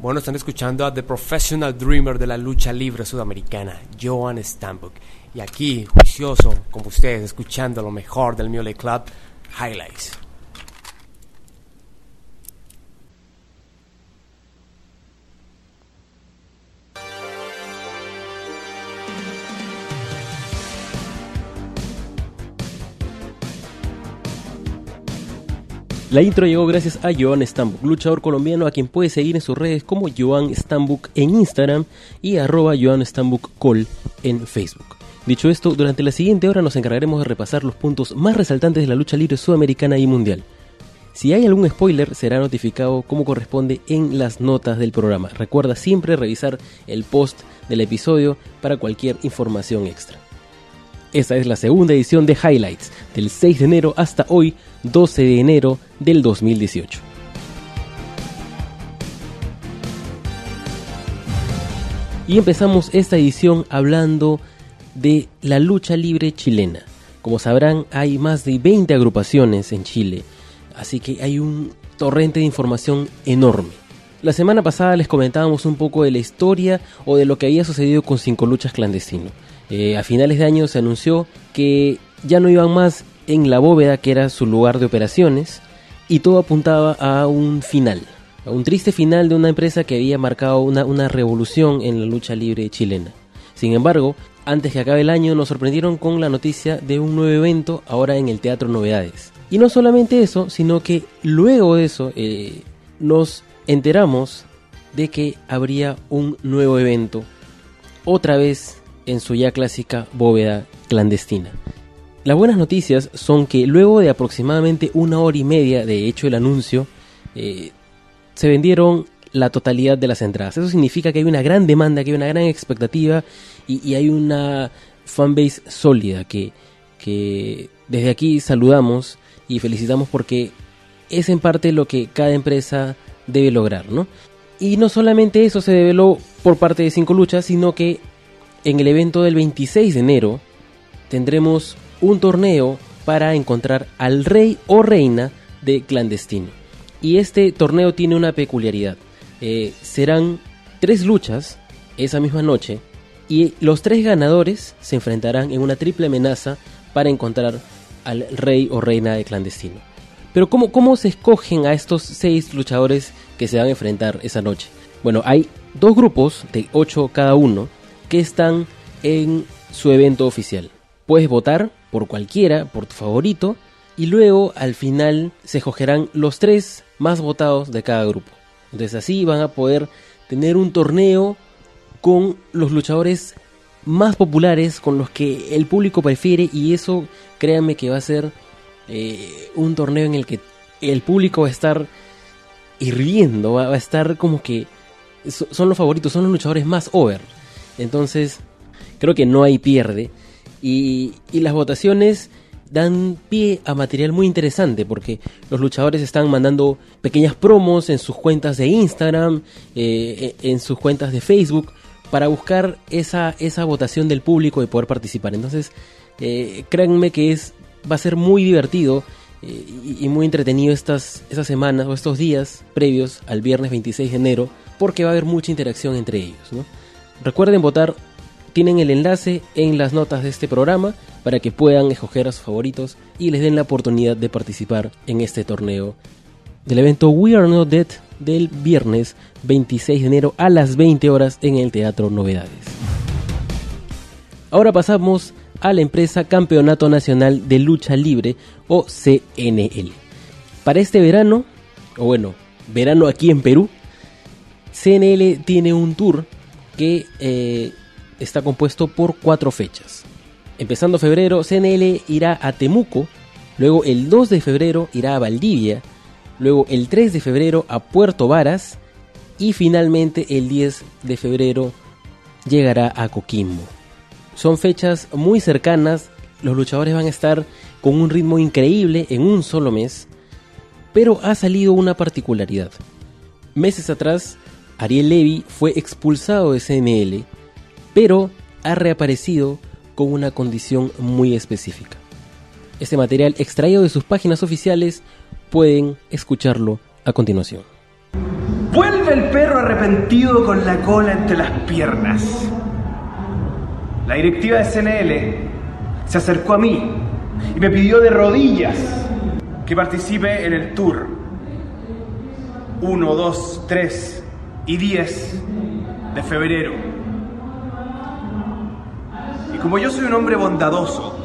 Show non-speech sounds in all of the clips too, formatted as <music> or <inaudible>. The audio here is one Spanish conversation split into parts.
Bueno, están escuchando a The Professional Dreamer de la lucha libre sudamericana, Joan Stambuk. Y aquí, juicioso, como ustedes, escuchando lo mejor del Mule Club, Highlights. La intro llegó gracias a Joan Stambuk, luchador colombiano a quien puede seguir en sus redes como Joan Stambuk en Instagram y arroba Joan Stambuk Call en Facebook. Dicho esto, durante la siguiente hora nos encargaremos de repasar los puntos más resaltantes de la lucha libre sudamericana y mundial. Si hay algún spoiler, será notificado como corresponde en las notas del programa. Recuerda siempre revisar el post del episodio para cualquier información extra. Esta es la segunda edición de Highlights, del 6 de enero hasta hoy, 12 de enero del 2018. Y empezamos esta edición hablando de la lucha libre chilena. Como sabrán, hay más de 20 agrupaciones en Chile, así que hay un torrente de información enorme. La semana pasada les comentábamos un poco de la historia o de lo que había sucedido con Cinco Luchas Clandestino. Eh, a finales de año se anunció que ya no iban más en la bóveda que era su lugar de operaciones y todo apuntaba a un final, a un triste final de una empresa que había marcado una, una revolución en la lucha libre chilena. Sin embargo, antes que acabe el año nos sorprendieron con la noticia de un nuevo evento ahora en el Teatro Novedades. Y no solamente eso, sino que luego de eso eh, nos enteramos de que habría un nuevo evento, otra vez en su ya clásica bóveda clandestina. Las buenas noticias son que luego de aproximadamente una hora y media de hecho el anuncio, eh, se vendieron la totalidad de las entradas. Eso significa que hay una gran demanda, que hay una gran expectativa y, y hay una fanbase sólida que, que desde aquí saludamos y felicitamos porque es en parte lo que cada empresa debe lograr, ¿no? Y no solamente eso se develó por parte de Cinco Luchas, sino que en el evento del 26 de enero tendremos un torneo para encontrar al rey o reina de clandestino. Y este torneo tiene una peculiaridad. Eh, serán tres luchas esa misma noche y los tres ganadores se enfrentarán en una triple amenaza para encontrar al rey o reina de clandestino. Pero ¿cómo, ¿cómo se escogen a estos seis luchadores que se van a enfrentar esa noche? Bueno, hay dos grupos de ocho cada uno que están en su evento oficial. Puedes votar por cualquiera, por tu favorito, y luego al final se escogerán los tres más votados de cada grupo. Entonces así van a poder tener un torneo con los luchadores más populares, con los que el público prefiere y eso créanme que va a ser eh, un torneo en el que el público va a estar hirviendo, va, a estar como que son los favoritos, son los luchadores más over. Entonces creo que no hay pierde y, las votaciones dan pie a material muy interesante porque los luchadores están mandando pequeñas promos en sus cuentas de Instagram, eh, en sus cuentas de Facebook, para buscar esa, esa votación del público y poder participar. Entonces, eh, créanme que es, va a ser muy divertido eh, y, y, muy entretenido estas, estas semanas o estos días previos al viernes 26 de enero porque va a haber mucha interacción entre ellos. ¿no? Recuerden votar tienen el enlace en las notas de este programa para que puedan escoger a sus favoritos y les den la oportunidad de participar en este torneo del evento We Are Not Dead del viernes 26 de enero a las 20 horas en el Teatro Novedades. Ahora pasamos a la empresa Campeonato Nacional de Lucha Libre o CNL. Para este verano, o bueno, verano aquí en Perú, CNL tiene un tour que eh, está compuesto por cuatro fechas. Empezando febrero, CNL irá a Temuco, luego el 2 de febrero irá a Valdivia, luego el 3 de febrero a Puerto Varas y finalmente el 10 de febrero llegará a Coquimbo. Son fechas muy cercanas, los luchadores van a estar con un ritmo increíble en un solo mes, pero ha salido una particularidad. Meses atrás, Ariel Levy fue expulsado de CNL pero ha reaparecido con una condición muy específica. Este material extraído de sus páginas oficiales pueden escucharlo a continuación. Vuelve el perro arrepentido con la cola entre las piernas. La directiva de CNL se acercó a mí y me pidió de rodillas que participe en el tour 1, 2, 3 y 10 de febrero. Y como yo soy un hombre bondadoso,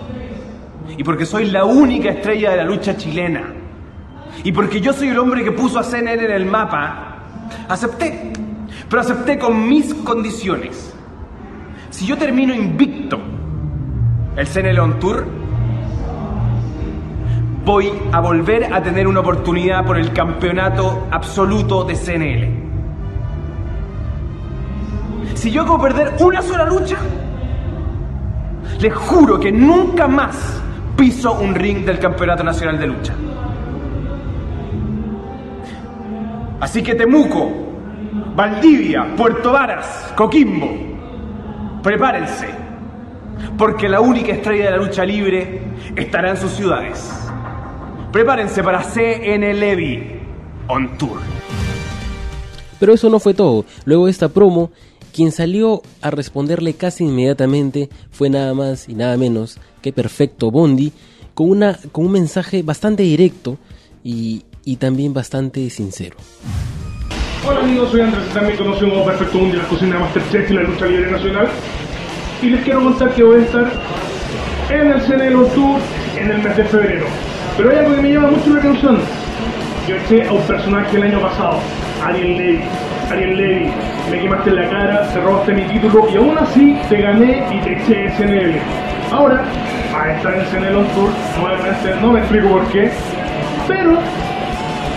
y porque soy la única estrella de la lucha chilena, y porque yo soy el hombre que puso a CNN en el mapa, acepté, pero acepté con mis condiciones. Si yo termino invicto el CNN On Tour, voy a volver a tener una oportunidad por el campeonato absoluto de CNL. Si yo hago perder una sola lucha, les juro que nunca más piso un ring del Campeonato Nacional de Lucha. Así que Temuco, Valdivia, Puerto Varas, Coquimbo, prepárense, porque la única estrella de la lucha libre estará en sus ciudades. Prepárense para CN Levy on Tour. Pero eso no fue todo. Luego de esta promo, quien salió a responderle casi inmediatamente fue nada más y nada menos que Perfecto Bondi, con, una, con un mensaje bastante directo y, y también bastante sincero. Hola amigos, soy Andrés, también conocido como Perfecto Bondi, la cocina Masterchef y la lucha libre nacional. Y les quiero contar que voy a estar en el CNL Tour en el mes de febrero. Pero hay algo que me llama mucho la atención. Yo eché a un personaje el año pasado, Ariel Levy. Ariel Levy, me quemaste la cara, te robaste mi título y aún así te gané y te eché SNL. Ahora, a estar en CNL On Tour, nuevamente no me explico por qué, pero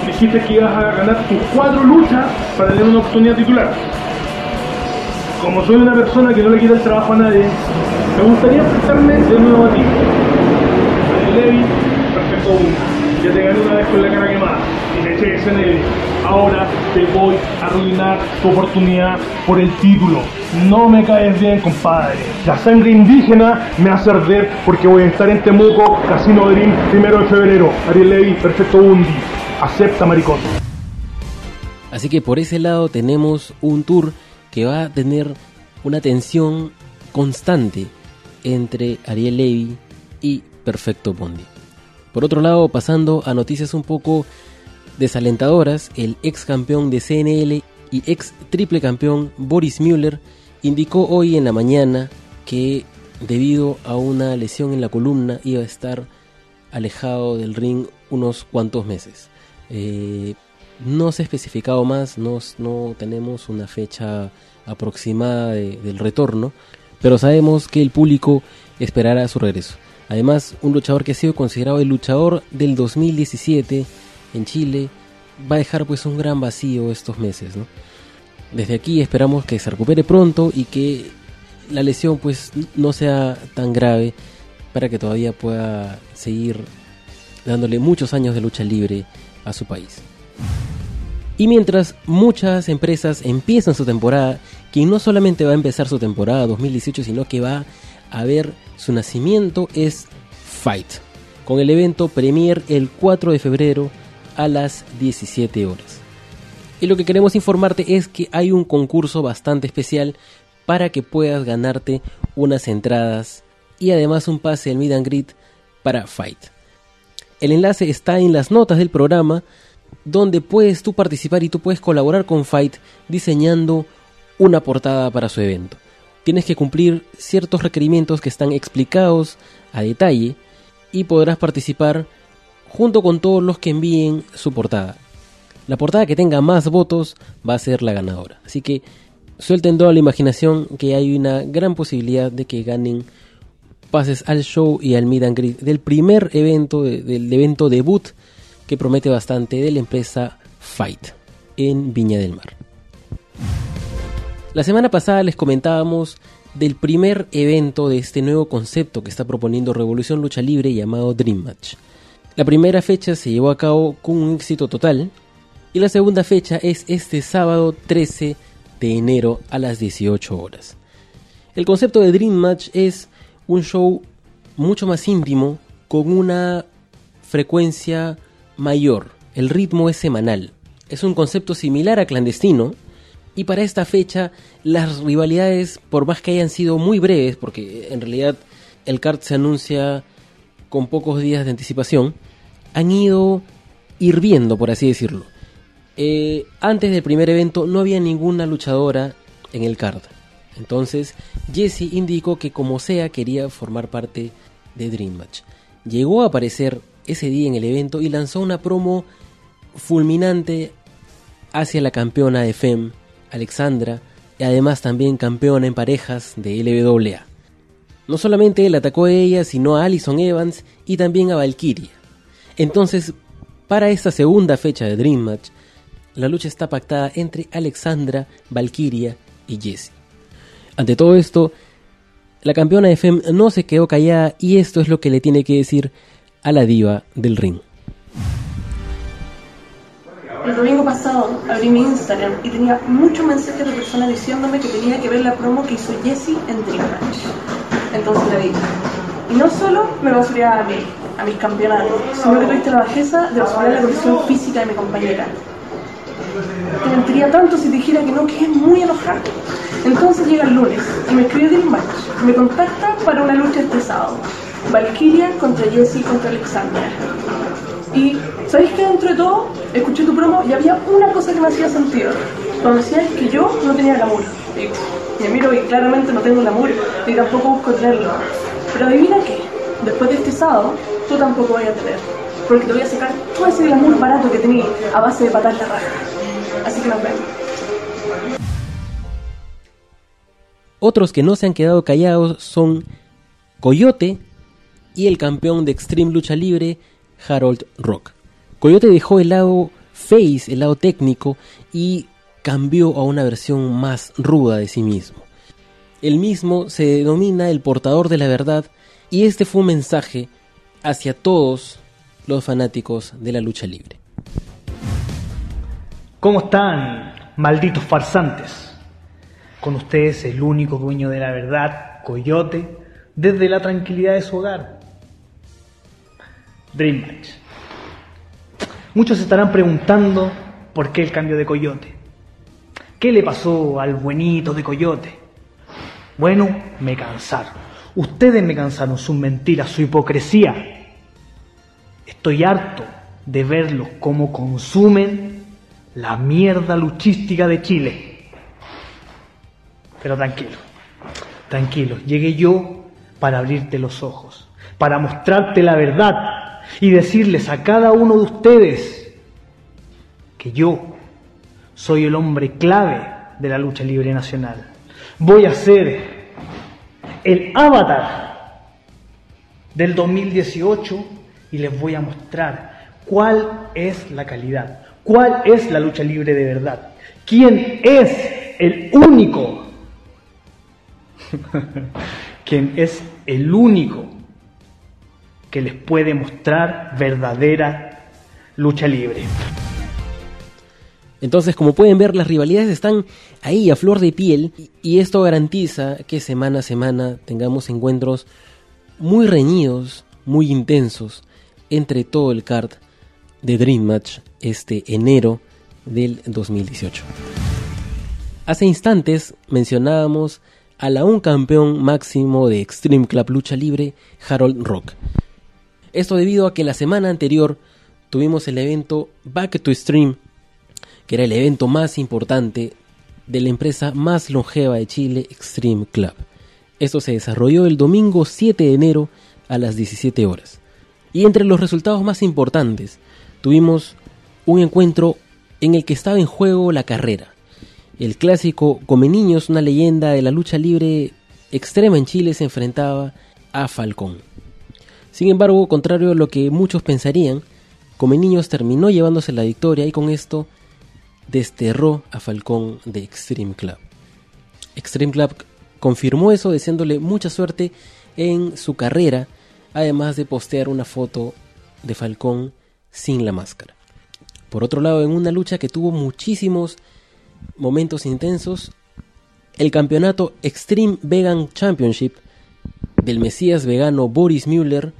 dijiste que ibas a ganar tus cuatro luchas para tener una oportunidad titular. Como soy una persona que no le quita el trabajo a nadie, me gustaría enfrentarme de nuevo a ti. Ariel Levy, perfecto. Ya te gané una vez con la cara quemada SNL. Ahora te voy a arruinar tu oportunidad por el título. No me caes bien, compadre. La sangre indígena me hace arder porque voy a estar en Temuco, Casino Dream, primero de febrero. Ariel Levy, perfecto Bundi. Acepta, maricón. Así que por ese lado tenemos un tour que va a tener una tensión constante entre Ariel Levy y Perfecto Bondi. Por otro lado, pasando a noticias un poco desalentadoras, el ex campeón de CNL y ex triple campeón Boris Müller indicó hoy en la mañana que debido a una lesión en la columna iba a estar alejado del ring unos cuantos meses. Eh, no se ha especificado más, no, no tenemos una fecha aproximada de- del retorno, pero sabemos que el público esperará su regreso. Además, un luchador que ha sido considerado el luchador del 2017 en Chile va a dejar pues un gran vacío estos meses, ¿no? Desde aquí esperamos que se recupere pronto y que la lesión pues no sea tan grave para que todavía pueda seguir dándole muchos años de lucha libre a su país. Y mientras muchas empresas empiezan su temporada, quien no solamente va a empezar su temporada 2018, sino que va a ver su nacimiento es Fight, con el evento Premier el 4 de febrero a las 17 horas. Y lo que queremos informarte es que hay un concurso bastante especial para que puedas ganarte unas entradas y además un pase al Meet and Greet para Fight. El enlace está en las notas del programa donde puedes tú participar y tú puedes colaborar con Fight diseñando una portada para su evento. Tienes que cumplir ciertos requerimientos que están explicados a detalle y podrás participar junto con todos los que envíen su portada. La portada que tenga más votos va a ser la ganadora. Así que suelten toda la imaginación que hay una gran posibilidad de que ganen pases al show y al meet and greet del primer evento, de- del evento debut que promete bastante de la empresa Fight en Viña del Mar. La semana pasada les comentábamos del primer evento de este nuevo concepto que está proponiendo Revolución Lucha Libre llamado Dream Match. La primera fecha se llevó a cabo con un éxito total y la segunda fecha es este sábado 13 de enero a las 18 horas. El concepto de Dream Match es un show mucho más íntimo con una frecuencia mayor. El ritmo es semanal. Es un concepto similar a clandestino, Y para esta fecha, las rivalidades, por más que hayan sido muy breves, porque en realidad el card se anuncia con pocos días de anticipación, han ido hirviendo, por así decirlo. Eh, antes del primer evento no había ninguna luchadora en el card. Entonces Jesse indicó que como sea quería formar parte de Dream Match. Llegó a aparecer ese día en el evento y lanzó una promo fulminante hacia la campeona de FEM, Alexandra, y además también campeona en parejas de LWA. No solamente él atacó a ella, sino a Alison Evans y también a Valkyria. Entonces, para esta segunda fecha de Dream Match, la lucha está pactada entre Alexandra, Valkyria y Jessie. Ante todo esto, la campeona de FEM no se quedó callada y esto es lo que le tiene que decir a la diva del ring. El domingo pasado abrí mi Instagram y tenía muchos mensajes de personas diciéndome que tenía que ver la promo que hizo Jessie en Dream Match. Entonces la vi. Y no solo me basuría a mí, a mis campeonatos, sino que tuviste la bajeza de basurar la condición física de mi compañera. Te mentiría tanto si dijera que no, que es muy enojado. Entonces llega el lunes y me escribe Dream Match. Me contacta para una lucha este sábado. Valkyria contra Jessie contra Alexandra. Y, ¿sabéis que dentro de todo, escuché tu promo y había una cosa que me hacía sentido? Cuando decías que yo no tenía glamour. Y me miro y claramente no tengo glamour, ni tampoco busco tenerlo. Pero adivina qué, después de este sábado, tú tampoco vas a tener. Porque te voy a sacar todo ese glamour barato que tenía a base de patar la raja. Así que nos vemos. Otros que no se han quedado callados son Coyote y el campeón de Extreme Lucha Libre, Harold Rock. Coyote dejó el lado face, el lado técnico, y cambió a una versión más ruda de sí mismo. El mismo se denomina el portador de la verdad y este fue un mensaje hacia todos los fanáticos de la lucha libre. ¿Cómo están, malditos farsantes? Con ustedes el único dueño de la verdad, Coyote, desde la tranquilidad de su hogar. Dream Match. Muchos estarán preguntando por qué el cambio de Coyote. ¿Qué le pasó al buenito de Coyote? Bueno, me cansaron. Ustedes me cansaron sus mentiras, su hipocresía. Estoy harto de verlos cómo consumen la mierda luchística de Chile. Pero tranquilo, tranquilo, llegué yo para abrirte los ojos, para mostrarte la verdad y decirles a cada uno de ustedes que yo soy el hombre clave de la lucha libre nacional. Voy a ser el avatar del 2018 y les voy a mostrar cuál es la calidad, cuál es la lucha libre de verdad, quién es el único, <laughs> quién es el único que les puede mostrar verdadera lucha libre. Entonces, como pueden ver, las rivalidades están ahí a flor de piel y esto garantiza que semana a semana tengamos encuentros muy reñidos, muy intensos entre todo el card de Dream Match este enero del 2018. Hace instantes mencionábamos al aún campeón máximo de Extreme Club Lucha Libre, Harold Rock. Esto debido a que la semana anterior tuvimos el evento Back to Stream, que era el evento más importante de la empresa más longeva de Chile, Extreme Club. Esto se desarrolló el domingo 7 de enero a las 17 horas. Y entre los resultados más importantes, tuvimos un encuentro en el que estaba en juego la carrera. El clásico Come Niños, una leyenda de la lucha libre extrema en Chile, se enfrentaba a Falcón. Sin embargo, contrario a lo que muchos pensarían, Come Niños terminó llevándose la victoria y con esto desterró a Falcón de Extreme Club. Extreme Club confirmó eso deseándole mucha suerte en su carrera, además de postear una foto de Falcón sin la máscara. Por otro lado, en una lucha que tuvo muchísimos momentos intensos, el campeonato Extreme Vegan Championship del Mesías vegano Boris Müller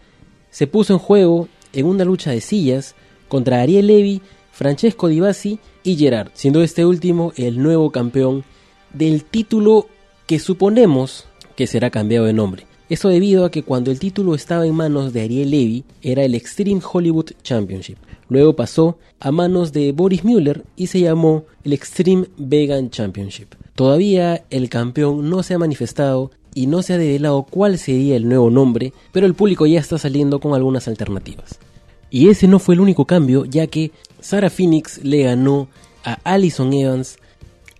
se puso en juego en una lucha de sillas contra Ariel Levy, Francesco Di Bassi y Gerard, siendo este último el nuevo campeón del título que suponemos que será cambiado de nombre. Esto debido a que cuando el título estaba en manos de Ariel Levy era el Extreme Hollywood Championship. Luego pasó a manos de Boris Mueller y se llamó el Extreme Vegan Championship. Todavía el campeón no se ha manifestado y no se ha develado cuál sería el nuevo nombre, pero el público ya está saliendo con algunas alternativas. Y ese no fue el único cambio, ya que Sarah Phoenix le ganó a Allison Evans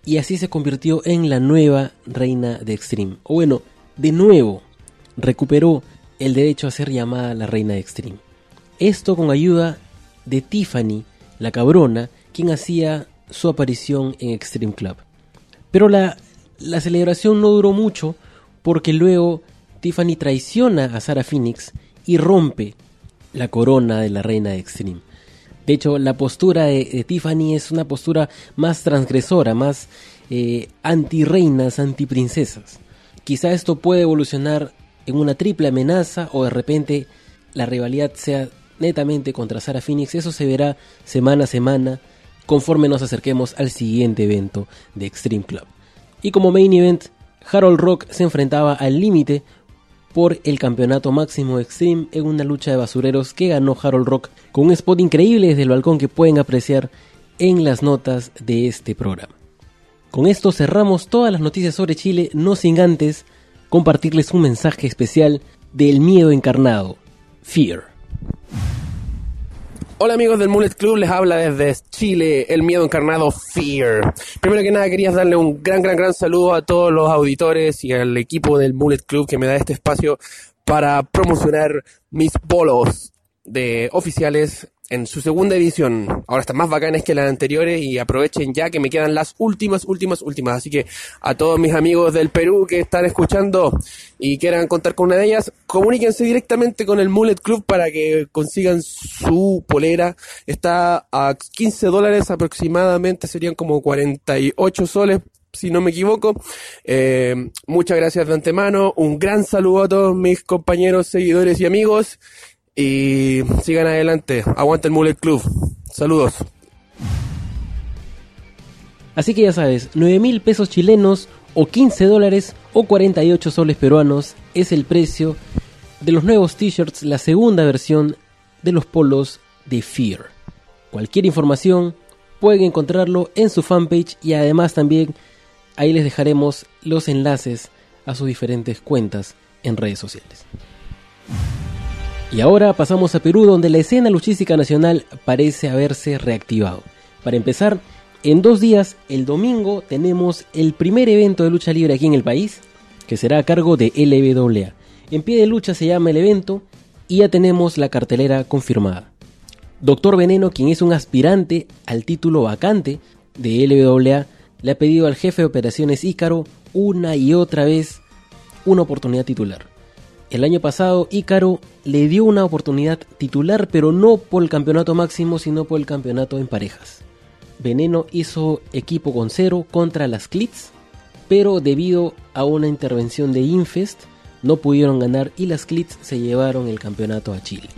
y así se convirtió en la nueva reina de Extreme. O bueno, de nuevo, recuperó el derecho a ser llamada la reina de Extreme. Esto con ayuda de Tiffany, la cabrona, quien hacía su aparición en Extreme Club. Pero la, la celebración no duró mucho porque luego Tiffany traiciona a Sarah Phoenix y rompe la corona de la reina de Extreme. De hecho, la postura de, Tiffany es una postura más transgresora, más eh, anti-reinas, anti-princesas. Quizá esto puede evolucionar en una triple amenaza o de repente la rivalidad sea netamente contra Sarah Phoenix. Eso se verá semana a semana conforme nos acerquemos al siguiente evento de Extreme Club. Y como main event, Harold Rock se enfrentaba al límite por el campeonato máximo Extreme en una lucha de basureros que ganó Harold Rock con un spot increíble desde el balcón que pueden apreciar en las notas de este programa. Con esto cerramos todas las noticias sobre Chile, no sin antes compartirles un mensaje especial del miedo encarnado, Fear. Hola amigos del Mullet Club, les habla desde Chile el miedo encarnado Fear. Primero que nada quería darle un gran, gran, gran saludo a todos los auditores y al equipo del Mullet Club que me da este espacio para promocionar mis bolos de oficiales en su segunda edición. Ahora están más bacanes que las anteriores y aprovechen ya que me quedan las últimas, últimas, últimas. Así que a todos mis amigos del Perú que están escuchando y quieran contar con una de ellas, comuníquense directamente con el Mullet Club para que consigan su polera. Está a 15 dólares aproximadamente, serían como 48 soles si no me equivoco. Eh, muchas gracias de antemano. Un gran saludo a todos mis compañeros, seguidores y amigos. Y sigan adelante. Aguanta el Mullet Club. Saludos. Así que ya sabes, 9 mil pesos chilenos o 15 dólares o 48 soles peruanos es el precio de los nuevos t-shirts, la segunda versión de los polos de Fear. Cualquier información pueden encontrarlo en su fanpage y además también ahí les dejaremos los enlaces a sus diferentes cuentas en redes sociales. Y ahora pasamos a Perú, donde la escena luchística nacional parece haberse reactivado. Para empezar, en dos días, el domingo, tenemos el primer evento de lucha libre aquí en el país, que será a cargo de LWA. En pie de lucha se llama el evento y ya tenemos la cartelera confirmada. Doctor Veneno, quien es un aspirante al título vacante de LWA, le ha pedido al jefe de operaciones Ícaro una y otra vez una oportunidad titular. El año pasado Ícaro le dio una oportunidad titular, pero no por el campeonato máximo, sino por el campeonato en parejas. Veneno hizo equipo con cero contra las Clits, pero debido a una intervención de Infest no pudieron ganar y las Clits se llevaron el campeonato a Chile.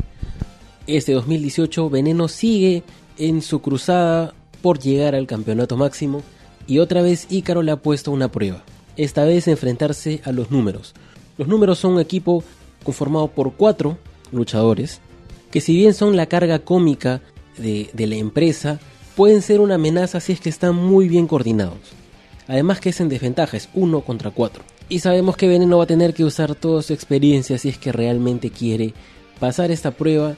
Este 2018 Veneno sigue en su cruzada por llegar al campeonato máximo y otra vez Ícaro le ha puesto una prueba, esta vez enfrentarse a los números, los números son un equipo conformado por cuatro luchadores, que si bien son la carga cómica de, la empresa, pueden ser una amenaza si es que están muy bien coordinados. Además que es en desventaja, es uno contra cuatro. Y sabemos que Veneno va a tener que usar toda su experiencia si es que realmente quiere pasar esta prueba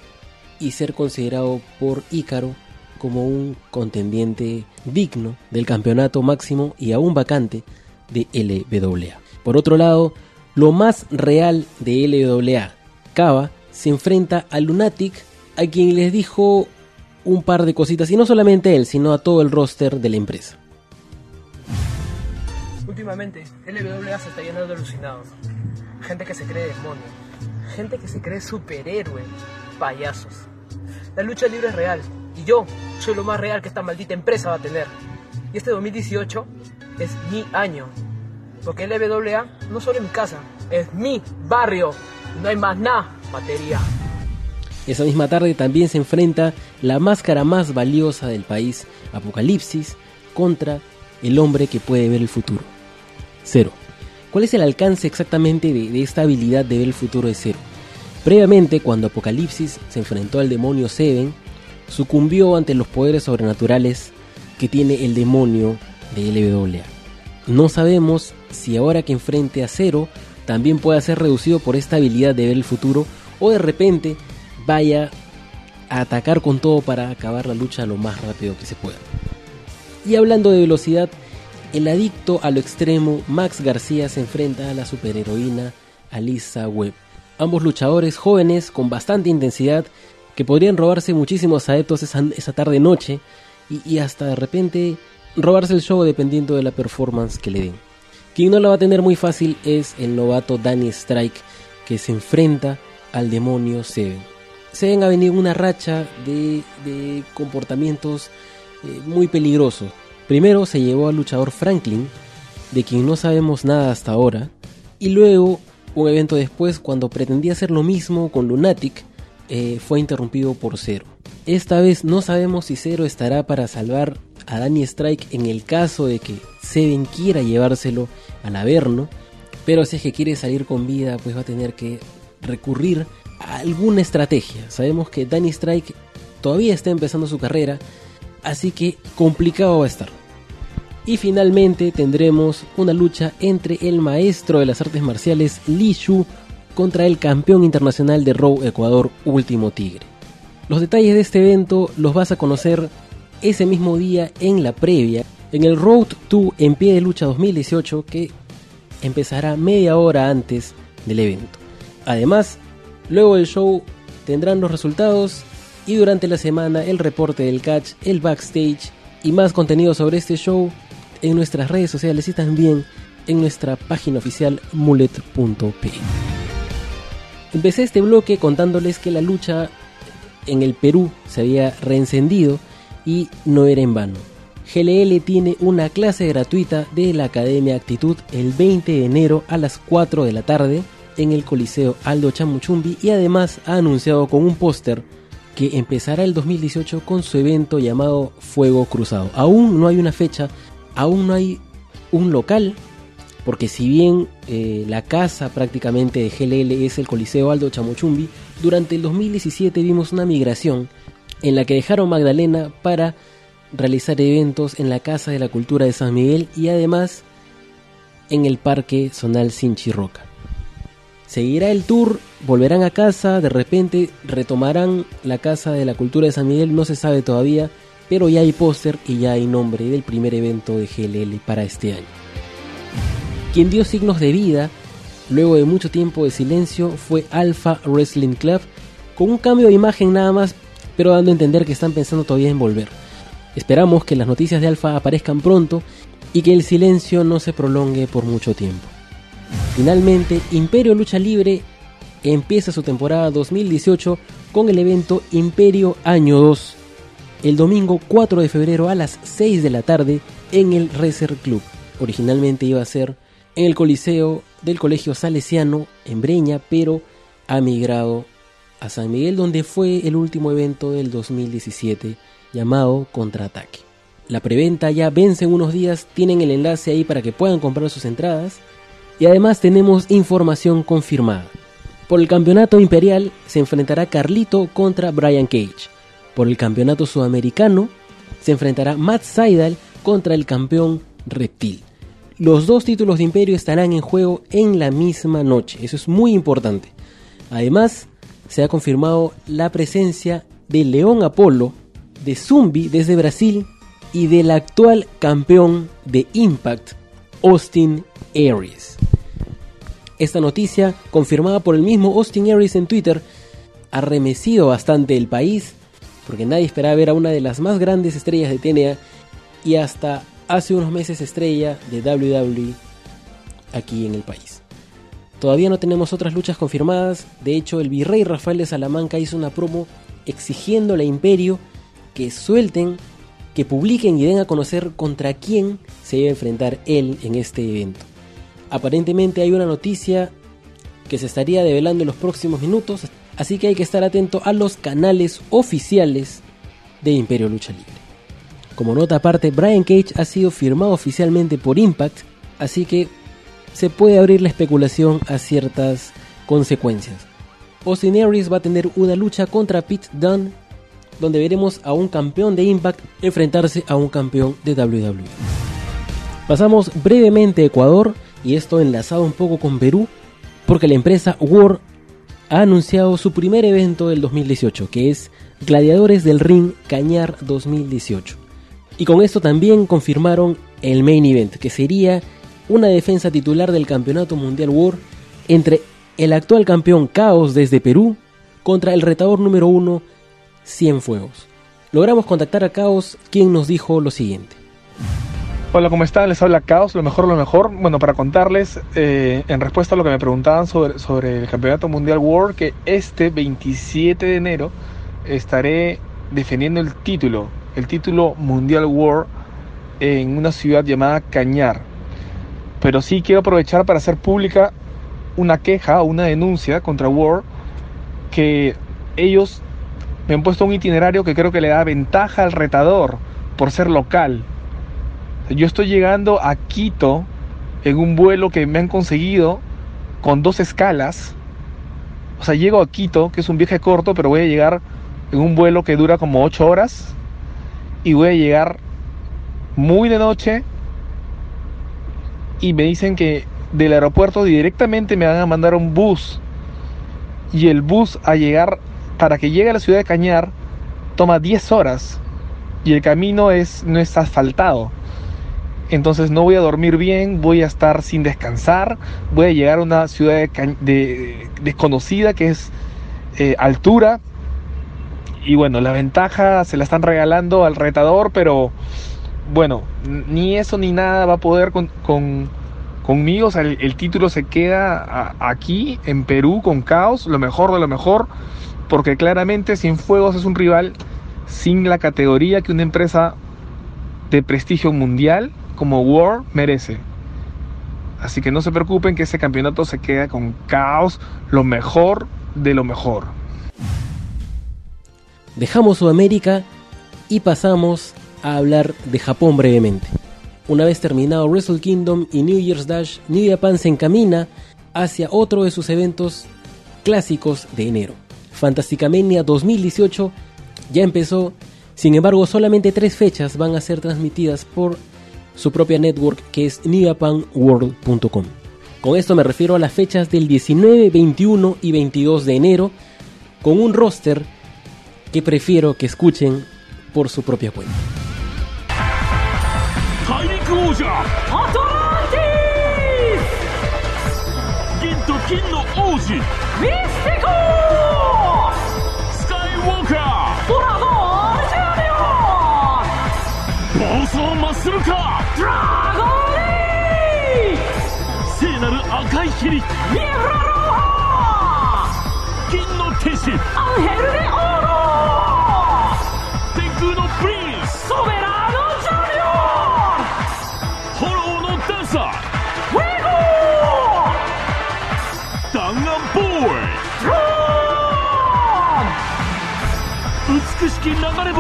y ser considerado por Ícaro como un contendiente digno del campeonato máximo y aún vacante de LWA. Por otro lado, lo más real de LWA. Cava se enfrenta a Lunatic, a quien les dijo un par de cositas, y no solamente él, sino a todo el roster de la empresa. Últimamente, LWA se está llenando de alucinados. Gente que se cree demonio. Gente que se cree superhéroe. Payasos. La lucha libre es real. Y yo soy lo más real que esta maldita empresa va a tener. Y este 2018 es mi año. Porque LWA no solo es mi casa, es mi barrio. No hay más nada, materia. Esa misma tarde también se enfrenta la máscara más valiosa del país, Apocalipsis, contra el hombre que puede ver el futuro. Cero. ¿Cuál es el alcance exactamente de, de esta habilidad de ver el futuro de Cero? Previamente, cuando Apocalipsis se enfrentó al demonio Seven, sucumbió ante los poderes sobrenaturales que tiene el demonio de LWA. No sabemos si ahora que enfrente a Cero también pueda ser reducido por esta habilidad de ver el futuro o de repente vaya a atacar con todo para acabar la lucha lo más rápido que se pueda. Y hablando de velocidad, el adicto a lo extremo Max García se enfrenta a la superheroína Alisa Webb. Ambos luchadores jóvenes con bastante intensidad que podrían robarse muchísimos adeptos esa, esa tarde noche y, y hasta de repente robarse el show dependiendo de la performance que le den. Quien no la va a tener muy fácil es el novato Danny Strike que se enfrenta al demonio Seven. Seven ha venido una racha de, comportamientos eh, muy peligrosos. Primero se llevó al luchador Franklin, de quien no sabemos nada hasta ahora, y luego, un evento después, cuando pretendía hacer lo mismo con Lunatic, eh, fue interrumpido por Zero. Esta vez no sabemos si Zero estará para salvar a Danny Strike en el caso de que Seven quiera llevárselo al Averno, pero si es que quiere salir con vida, pues va a tener que recurrir a alguna estrategia. Sabemos que Danny Strike todavía está empezando su carrera, así que complicado va a estar. Y finalmente tendremos una lucha entre el maestro de las artes marciales Li Shu contra el campeón internacional de Raw Ecuador Último Tigre. Los detalles de este evento los vas a conocer ese mismo día en la previa, en el Road to En Pie de Lucha 2018 que empezará media hora antes del evento. Además, luego del show tendrán los resultados y durante la semana el reporte del catch, el backstage y más contenido sobre este show en nuestras redes sociales y también en nuestra página oficial mullet.p. Empecé este bloque contándoles que la lucha en el Perú se había reencendido y no era en vano. GLL tiene una clase gratuita de la Academia Actitud el 20 de enero a las 4 de la tarde en el Coliseo Aldo Chamuchumbi y además ha anunciado con un póster que empezará el 2018 con su evento llamado Fuego Cruzado. Aún no hay una fecha, aún no hay un local, porque si bien eh, la casa prácticamente de GLL es el Coliseo Aldo Chamuchumbi, durante el 2017 vimos una migración en la que dejaron Magdalena para realizar eventos en la Casa de la Cultura de San Miguel y además en el Parque Zonal Sinchirroca. Seguirá el tour, volverán a casa, de repente retomarán la Casa de la Cultura de San Miguel, no se sabe todavía, pero ya hay póster y ya hay nombre del primer evento de GLL para este año. Quien dio signos de vida luego de mucho tiempo de silencio fue Alpha Wrestling Club, con un cambio de imagen nada más, pero dando a entender que están pensando todavía en volver. Esperamos que las noticias de Alpha aparezcan pronto y que el silencio no se prolongue por mucho tiempo. Finalmente, Imperio Lucha Libre empieza su temporada 2018 con el evento Imperio Año 2, el domingo 4 de febrero a las 6 de la tarde en el Reser Club. Originalmente iba a ser en el Coliseo del Colegio Salesiano en Breña, pero ha migrado a San Miguel donde fue el último evento del 2017 llamado Contraataque. La preventa ya vence en unos días, tienen el enlace ahí para que puedan comprar sus entradas y además tenemos información confirmada. Por el campeonato imperial se enfrentará Carlito contra Brian Cage. Por el campeonato sudamericano se enfrentará Matt Seidel contra el campeón Reptil. Los dos títulos de imperio estarán en juego en la misma noche, eso es muy importante. Además, se ha confirmado la presencia de León Apolo, de Zumbi desde Brasil y del actual campeón de Impact, Austin Aries. Esta noticia, confirmada por el mismo Austin Aries en Twitter, ha remecido bastante el país, porque nadie esperaba ver a una de las más grandes estrellas de TNA y hasta hace unos meses estrella de WWE aquí en el país. Todavía no tenemos otras luchas confirmadas, de hecho el virrey Rafael de Salamanca hizo una promo exigiéndole a Imperio que suelten, que publiquen y den a conocer contra quién se debe enfrentar él en este evento. Aparentemente hay una noticia que se estaría develando en los próximos minutos. Así que hay que estar atento a los canales oficiales de Imperio Lucha Libre. Como nota aparte, Brian Cage ha sido firmado oficialmente por Impact, así que se puede abrir la especulación a ciertas consecuencias. Austin va a tener una lucha contra Pete Dunne, donde veremos a un campeón de Impact enfrentarse a un campeón de WWE. Pasamos brevemente a Ecuador, y esto enlazado un poco con Perú, porque la empresa War ha anunciado su primer evento del 2018, que es Gladiadores del Ring Cañar 2018. Y con esto también confirmaron el main event, que sería una defensa titular del Campeonato Mundial War entre el actual campeón Caos desde Perú contra el retador número 1 Cienfuegos. Logramos contactar a Caos, quien nos dijo lo siguiente. Hola, ¿cómo están? Les habla Caos, lo mejor, lo mejor. Bueno, para contarles, eh, en respuesta a lo que me preguntaban sobre, sobre el Campeonato Mundial World, que este 27 de enero estaré defendiendo el título, el título Mundial World en una ciudad llamada Cañar. Pero sí quiero aprovechar para hacer pública una queja o una denuncia contra World que ellos me han puesto un itinerario que creo que le da ventaja al retador por ser local yo estoy llegando a Quito en un vuelo que me han conseguido con dos escalas. O sea, llego a Quito, que es un viaje corto, pero voy a llegar en un vuelo que dura como 8 horas. Y voy a llegar muy de noche. Y me dicen que del aeropuerto directamente me van a mandar un bus. Y el bus a llegar, para que llegue a la ciudad de Cañar, toma 10 horas. Y el camino es, no es asfaltado entonces no voy a dormir bien, voy a estar sin descansar, voy a llegar a una ciudad desconocida que es eh, altura. Y bueno, la ventaja se la están regalando al retador, pero bueno, ni eso ni nada va a poder con, conmigo. O sea, el, título se queda aquí, en Perú, con Caos, lo mejor de lo mejor, porque claramente Cienfuegos es un rival sin la categoría que una empresa de prestigio mundial como War merece. Así que no se preocupen que ese campeonato se queda con caos, lo mejor de lo mejor. Dejamos Sudamérica y pasamos a hablar de Japón brevemente. Una vez terminado Wrestle Kingdom y New Year's Dash, New Japan se encamina hacia otro de sus eventos clásicos de enero. Fantasticamania 2018 ya empezó, sin embargo solamente tres fechas van a ser transmitidas por su propia network que es newjapanworld.com. Con esto me refiero a las fechas del 19, 21 y 22 de enero, con un roster que prefiero que escuchen por su propia cuenta. 大陸王者アトランティス。銀と金の王子ミスティコス。カイウォーカー。ドラゴンジュニオ暴走マッスルカードラゴンリー聖なる赤い霧ミフラローハ金の天使。アンヘルレオーロー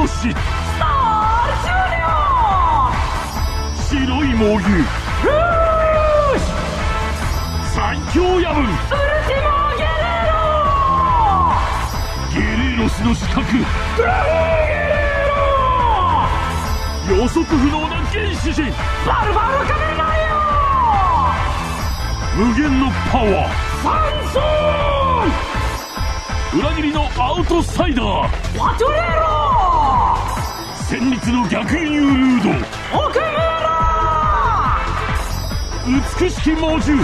殺し白い猛牛最強夜分ゲレーロスの資格予測不能な原始人。バルバルカメラ無限のパワー。裏切りのアウトサイダー。パトレロ戦慄の逆輸入ルード。奥村美しき猛獣。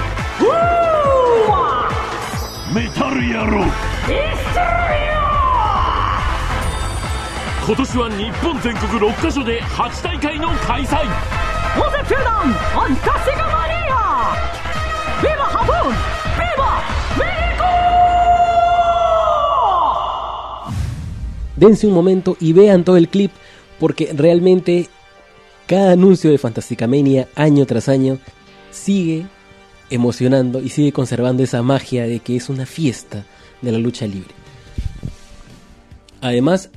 メタル野郎。今年は日本全国6カ所で8大会の開催。モゼ・トゥダンアンタシガマニアビバハブーンビバメリコ。Dense un momento y vean todo el clip porque realmente cada anuncio de Fantasticamania año tras año sigue emocionando y sigue conservando esa magia de que es una fiesta de la lucha libre. Además,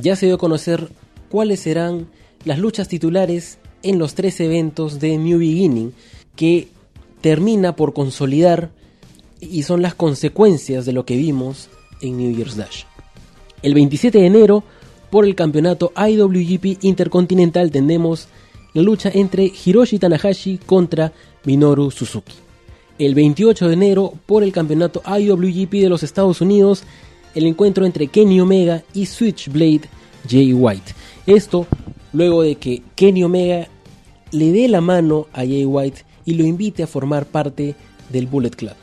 ya se dio a conocer cuáles serán las luchas titulares en los tres eventos de New Beginning, que termina por consolidar y son las consecuencias de lo que vimos en New Year's Dash. El 27 de enero, por el campeonato IWGP Intercontinental, tenemos la lucha entre Hiroshi Tanahashi contra Minoru Suzuki. El 28 de enero, por el campeonato IWGP de los Estados Unidos, el encuentro entre Kenny Omega y Switchblade Jay White. Esto luego de que Kenny Omega le dé la mano a Jay White y lo invite a formar parte del Bullet Club.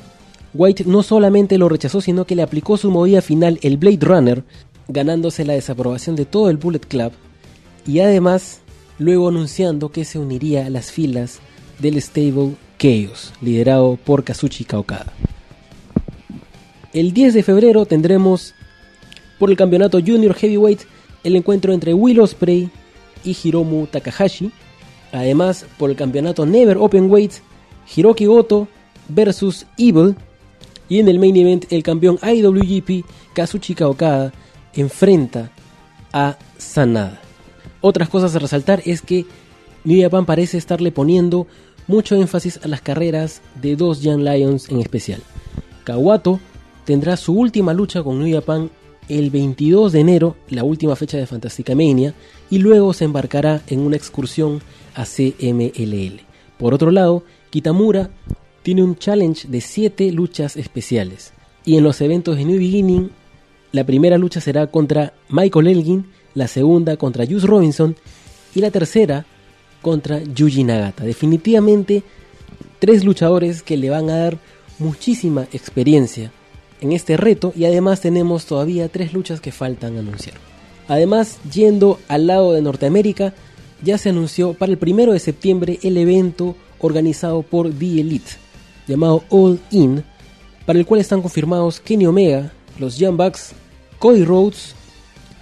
White no solamente lo rechazó, sino que le aplicó su movida final, el Blade Runner, ganándose la desaprobación de todo el Bullet Club y además luego anunciando que se uniría a las filas del stable Chaos, liderado por Kazuchika Okada. El 10 de febrero tendremos por el campeonato Junior Heavyweight el encuentro entre Will Ospreay y Hiromu Takahashi. Además, por el campeonato Never Open Weight, Hiroki Goto versus Evil. Y en el main event, el campeón IWGP Kazuchika Okada enfrenta a Sanada. Otras cosas a resaltar es que New Japan parece estarle poniendo mucho énfasis a las carreras de dos Young Lions en especial. Kawato tendrá su última lucha con New Japan el 22 de enero, la última fecha de Fantastica Mania, y luego se embarcará en una excursión a CMLL. Por otro lado, Kitamura tiene un challenge de 7 luchas especiales. Y en los eventos de New Beginning, la primera lucha será contra Michael Elgin, la segunda contra Juice Robinson y la tercera contra Yuji Nagata. Definitivamente tres luchadores que le van a dar muchísima experiencia en este reto y además tenemos todavía tres luchas que faltan anunciar. Además, yendo al lado de Norteamérica, ya se anunció para el primero de septiembre el evento organizado por The Elite, llamado All In, para el cual están confirmados Kenny Omega, los Bucks, Cody Rhodes,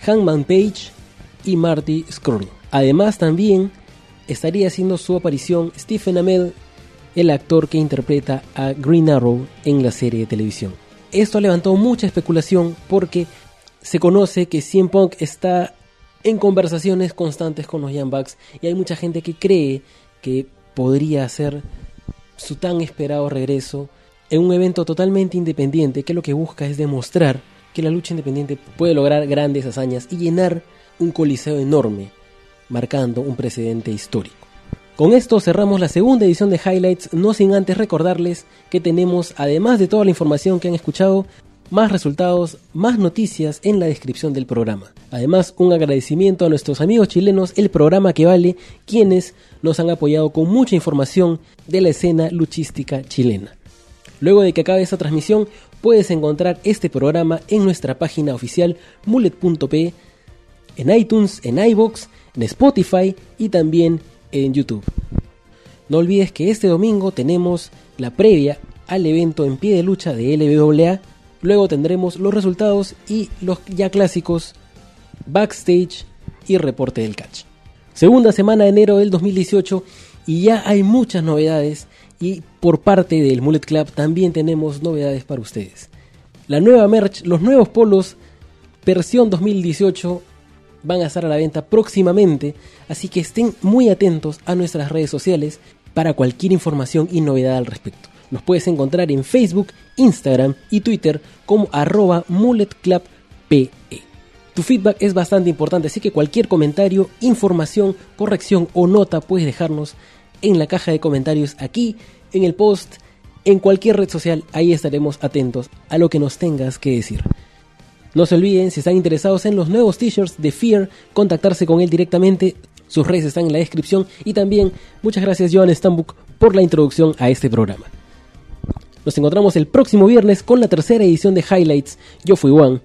Hangman Page y Marty Scurll. Además también estaría haciendo su aparición Stephen Amell, el actor que interpreta a Green Arrow en la serie de televisión. Esto levantó mucha especulación porque se conoce que CM Punk está en conversaciones constantes con los Young Bucks y hay mucha gente que cree que podría hacer su tan esperado regreso en un evento totalmente independiente que lo que busca es demostrar que la lucha independiente puede lograr grandes hazañas y llenar un coliseo enorme, marcando un precedente histórico. Con esto cerramos la segunda edición de Highlights, no sin antes recordarles que tenemos, además de toda la información que han escuchado, más resultados, más noticias en la descripción del programa. Además, un agradecimiento a nuestros amigos chilenos, el programa que vale, quienes nos han apoyado con mucha información de la escena luchística chilena. Luego de que acabe esta transmisión, puedes encontrar este programa en nuestra página oficial mullet.p, en iTunes, en iBox, en Spotify y también en YouTube. No olvides que este domingo tenemos la previa al evento en pie de lucha de LWA. Luego tendremos los resultados y los ya clásicos backstage y reporte del catch. Segunda semana de enero del 2018 y ya hay muchas novedades y por parte del Mullet Club también tenemos novedades para ustedes. La nueva merch, los nuevos polos versión 2018 van a estar a la venta próximamente, así que estén muy atentos a nuestras redes sociales para cualquier información y novedad al respecto. Nos puedes encontrar en Facebook, Instagram y Twitter como arroba mulletclubpe. Tu feedback es bastante importante, así que cualquier comentario, información, corrección o nota puedes dejarnos en la caja de comentarios aquí, en el post, en cualquier red social, ahí estaremos atentos a lo que nos tengas que decir. No se olviden, si están interesados en los nuevos t-shirts de Fear, contactarse con él directamente. Sus redes están en la descripción. Y también, muchas gracias Joan Stambuk por la introducción a este programa. Nos encontramos el próximo viernes con la tercera edición de Highlights. Yo fui Juan